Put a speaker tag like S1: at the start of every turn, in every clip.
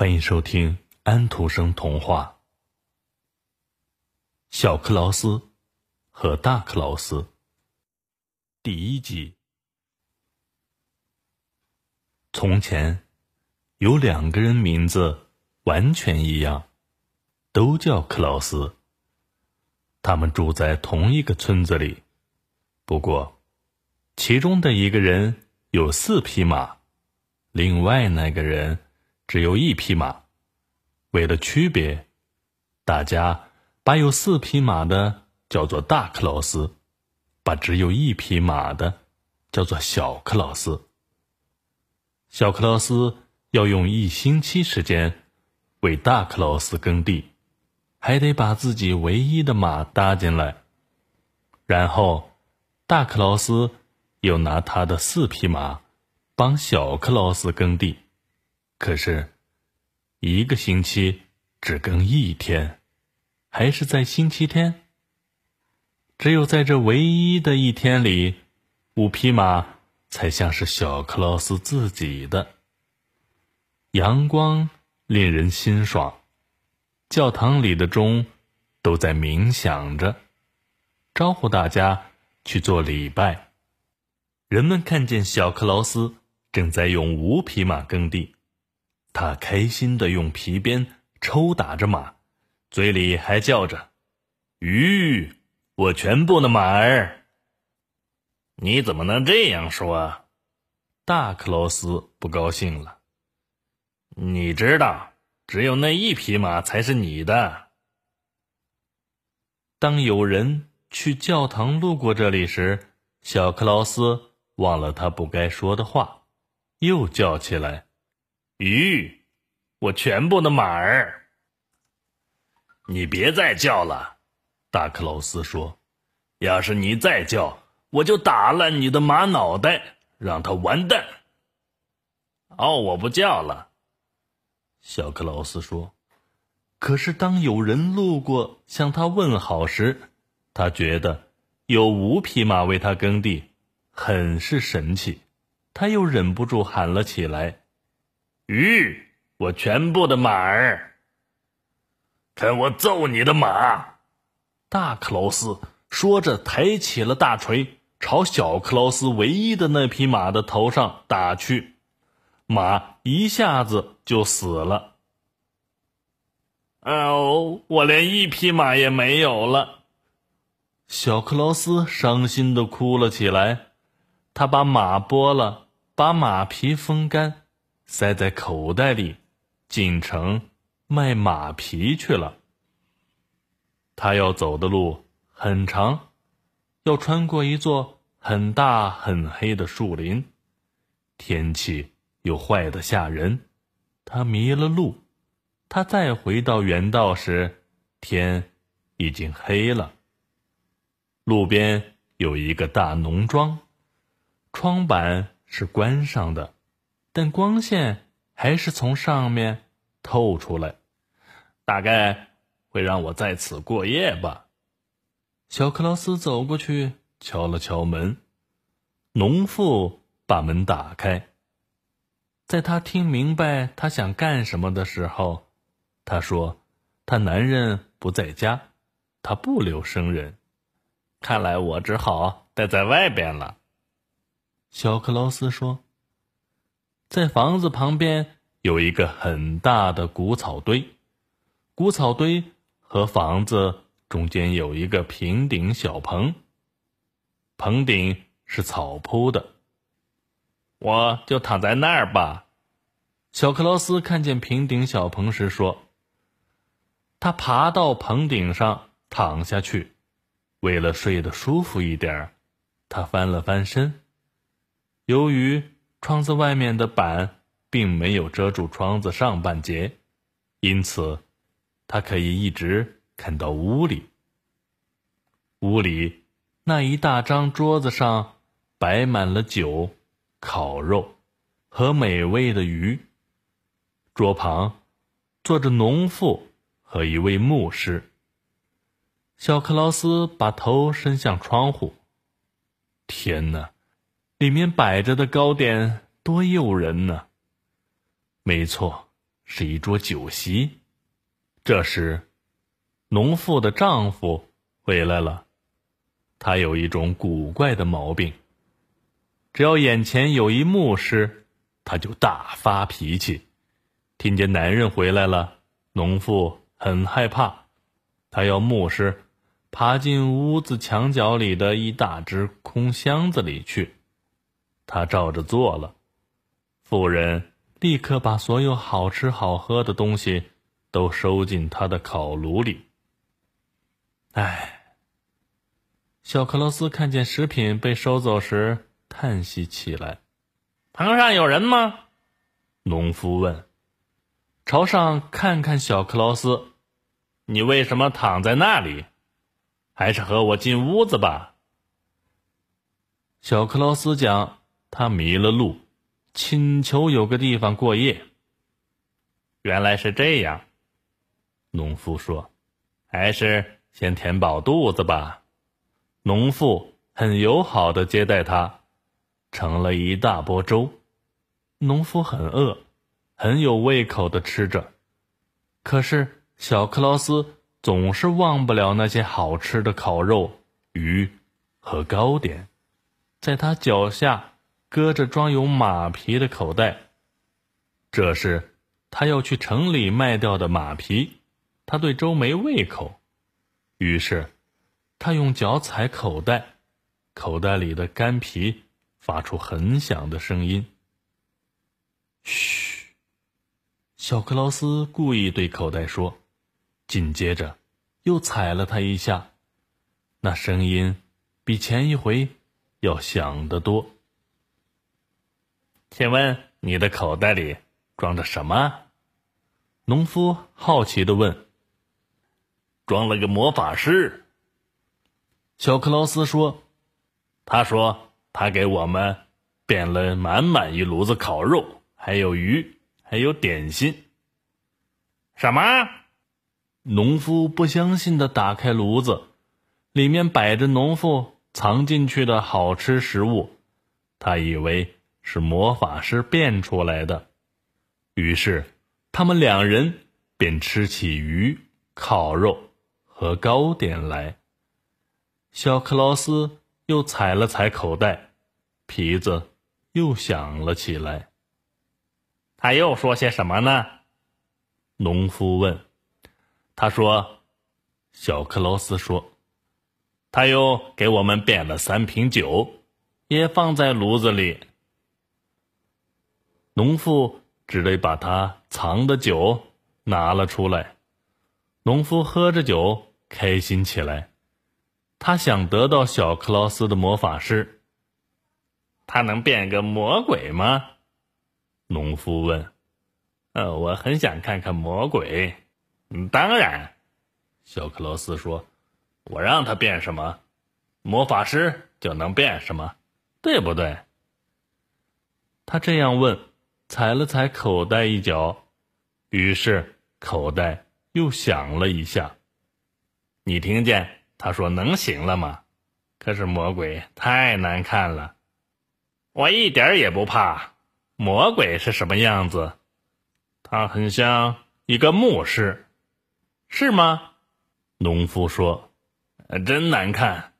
S1: 欢迎收听安徒生童话《小克劳斯和大克劳斯》第一集。从前有两个人，名字完全一样，都叫克劳斯。他们住在同一个村子里，不过其中的一个人有四匹马，另外那个人。只有一匹马，为了区别，大家把有四匹马的叫做大克劳斯，把只有一匹马的叫做小克劳斯。小克劳斯要用一星期时间为大克劳斯耕地，还得把自己唯一的马搭进来，然后大克劳斯又拿他的四匹马帮小克劳斯耕地。可是，一个星期只更一天，还是在星期天。只有在这唯一的一天里，五匹马才像是小克劳斯自己的。阳光令人心爽，教堂里的钟都在冥想着，招呼大家去做礼拜。人们看见小克劳斯正在用五匹马耕地。他开心的用皮鞭抽打着马，嘴里还叫着：“吁，我全部的马儿！”
S2: 你怎么能这样说？
S1: 大克劳斯不高兴了。
S2: 你知道，只有那一匹马才是你的。
S1: 当有人去教堂路过这里时，小克劳斯忘了他不该说的话，又叫起来。
S2: 鱼，我全部的马儿。你别再叫了，大克劳斯说：“要是你再叫，我就打烂你的马脑袋，让他完蛋。”哦，我不叫了，
S1: 小克劳斯说。可是当有人路过向他问好时，他觉得有五匹马为他耕地，很是神气，他又忍不住喊了起来。
S2: 鱼，我全部的马儿。看我揍你的马！
S1: 大克劳斯说着，抬起了大锤，朝小克劳斯唯一的那匹马的头上打去，马一下子就死了。
S2: 哦，我连一匹马也没有了！
S1: 小克劳斯伤心的哭了起来。他把马剥了，把马皮风干。塞在口袋里，进城卖马皮去了。他要走的路很长，要穿过一座很大很黑的树林，天气又坏得吓人，他迷了路。他再回到原道时，天已经黑了。路边有一个大农庄，窗板是关上的。但光线还是从上面透出来，大概会让我在此过夜吧。小克劳斯走过去敲了敲门，农妇把门打开。在他听明白他想干什么的时候，他说：“他男人不在家，他不留生人，看来我只好待在外边了。”小克劳斯说。在房子旁边有一个很大的谷草堆，谷草堆和房子中间有一个平顶小棚，棚顶是草铺的。我就躺在那儿吧。小克劳斯看见平顶小棚时说：“他爬到棚顶上躺下去，为了睡得舒服一点他翻了翻身。由于……”窗子外面的板并没有遮住窗子上半截，因此他可以一直看到屋里。屋里那一大张桌子上摆满了酒、烤肉和美味的鱼。桌旁坐着农妇和一位牧师。小克劳斯把头伸向窗户。天哪！里面摆着的糕点多诱人呢！没错，是一桌酒席。这时，农妇的丈夫回来了。他有一种古怪的毛病，只要眼前有一牧师，他就大发脾气。听见男人回来了，农妇很害怕，他要牧师爬进屋子墙角里的一大只空箱子里去。他照着做了，妇人立刻把所有好吃好喝的东西都收进他的烤炉里。唉。小克罗斯看见食品被收走时，叹息起来。
S2: 棚上有人吗？
S1: 农夫问。朝上看看，小克劳斯，你为什么躺在那里？还是和我进屋子吧。小克劳斯讲，他迷了路，请求有个地方过夜。
S2: 原来是这样，农夫说，还是先填饱肚子吧。
S1: 农妇很友好的接待他，盛了一大锅粥。农夫很饿，很有胃口的吃着。可是小克劳斯总是忘不了那些好吃的烤肉、鱼和糕点。在他脚下搁着装有马皮的口袋，这是他要去城里卖掉的马皮。他对粥没胃口，于是。他用脚踩口袋，口袋里的干皮发出很响的声音。嘘，小克劳斯故意对口袋说，紧接着又踩了他一下，那声音比前一回要响得多。
S2: 请问你的口袋里装着什么？
S1: 农夫好奇的问。
S2: 装了个魔法师。
S1: 小克劳斯说：“
S2: 他说他给我们变了满满一炉子烤肉，还有鱼，还有点心。”什么？
S1: 农夫不相信的打开炉子，里面摆着农夫藏进去的好吃食物，他以为是魔法师变出来的，于是他们两人便吃起鱼、烤肉和糕点来。小克劳斯又踩了踩口袋，皮子又响了起来。
S2: 他又说些什么呢？
S1: 农夫问。他说：“小克劳斯说，
S2: 他又给我们变了三瓶酒，也放在炉子里。”
S1: 农夫只得把他藏的酒拿了出来。农夫喝着酒，开心起来。他想得到小克劳斯的魔法师。
S2: 他能变个魔鬼吗？
S1: 农夫问。
S2: 呃，我很想看看魔鬼。当然，
S1: 小克劳斯说。
S2: 我让他变什么，魔法师就能变什么，对不对？
S1: 他这样问，踩了踩口袋一角，于是口袋又响了一下。
S2: 你听见？他说：“能行了吗？可是魔鬼太难看了，我一点也不怕。魔鬼是什么样子？他很像一个牧师，是吗？”
S1: 农夫说：“
S2: 真难看。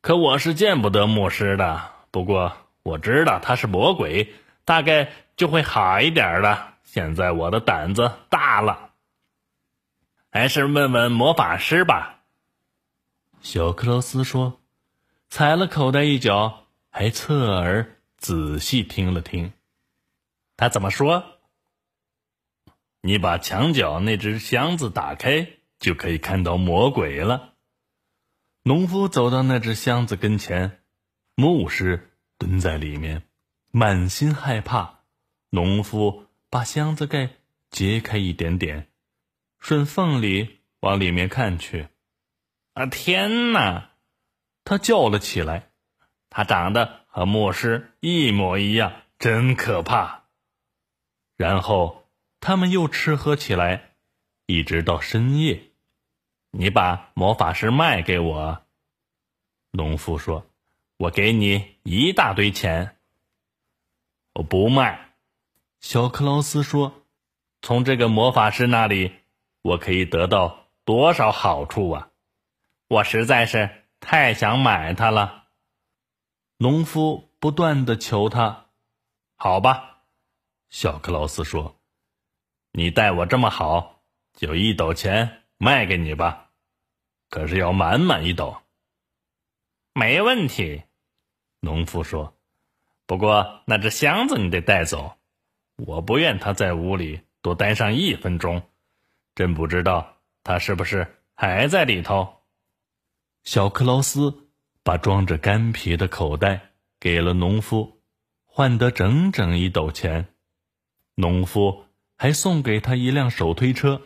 S2: 可我是见不得牧师的。不过我知道他是魔鬼，大概就会好一点了。现在我的胆子大了，还是问问魔法师吧。”
S1: 小克劳斯说：“踩了口袋一脚，还侧耳仔细听了听。
S2: 他怎么说？你把墙角那只箱子打开，就可以看到魔鬼了。”
S1: 农夫走到那只箱子跟前，牧师蹲在里面，满心害怕。农夫把箱子盖揭开一点点，顺缝里往里面看去。
S2: 啊天哪！
S1: 他叫了起来。
S2: 他长得和牧师一模一样，真可怕。
S1: 然后他们又吃喝起来，一直到深夜。
S2: 你把魔法师卖给我，农夫说：“我给你一大堆钱。”我不卖。
S1: 小克劳斯说：“从这个魔法师那里，我可以得到多少好处啊！我实在是太想买它了。农夫不断的求他：“好吧。”小克劳斯说：“你待我这么好，就一斗钱卖给你吧。可是要满满一斗。”没问题，农夫说。不过那只箱子你得带走，我不愿他在屋里多待上一分钟。真不知道他是不是还在里头。小克劳斯把装着干皮的口袋给了农夫，换得整整一斗钱。农夫还送给他一辆手推车，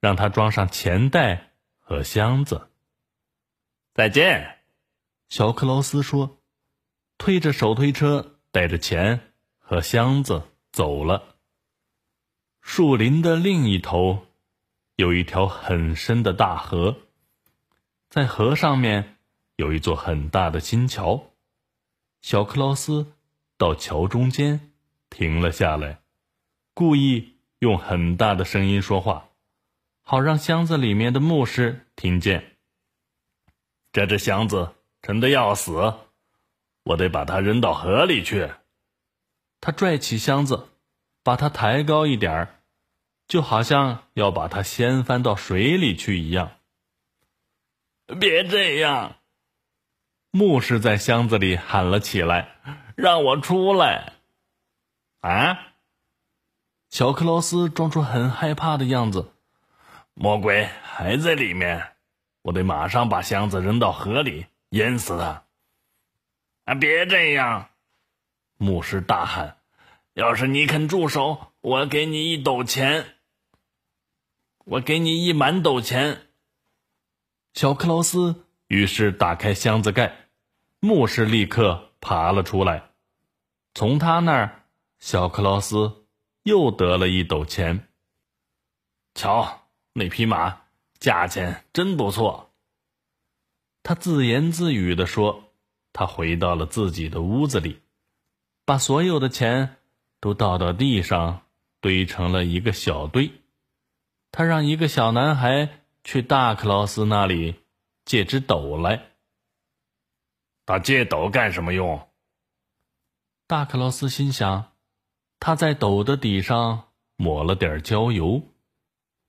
S1: 让他装上钱袋和箱子。再见，小克劳斯说。推着手推车，带着钱和箱子走了。树林的另一头，有一条很深的大河，在河上面有一座很大的新桥。小克劳斯到桥中间停了下来，故意用很大的声音说话，好让箱子里面的牧师听见。这只箱子沉的要死。我得把它扔到河里去。他拽起箱子，把它抬高一点儿，就好像要把它掀翻到水里去一样。别这样！牧师在箱子里喊了起来：“让我出来！”啊！小克劳斯装出很害怕的样子。魔鬼还在里面，我得马上把箱子扔到河里，淹死他。别这样！牧师大喊：“要是你肯住手，我给你一斗钱。我给你一满斗钱。”小克劳斯于是打开箱子盖，牧师立刻爬了出来。从他那儿，小克劳斯又得了一斗钱。瞧，那匹马价钱真不错。他自言自语地说。他回到了自己的屋子里，把所有的钱都倒到地上，堆成了一个小堆。他让一个小男孩去大克劳斯那里借只斗来。他借斗干什么用？大克劳斯心想，他在斗的底上抹了点焦油，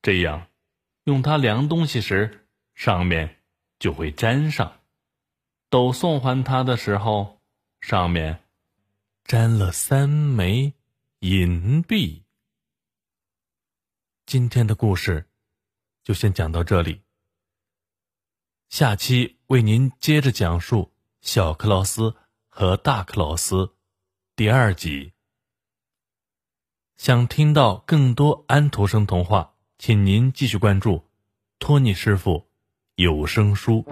S1: 这样用它量东西时，上面就会粘上。斗送还他的时候，上面粘了三枚银币。今天的故事就先讲到这里，下期为您接着讲述《小克劳斯和大克劳斯》第二集。想听到更多安徒生童话，请您继续关注托尼师傅有声书。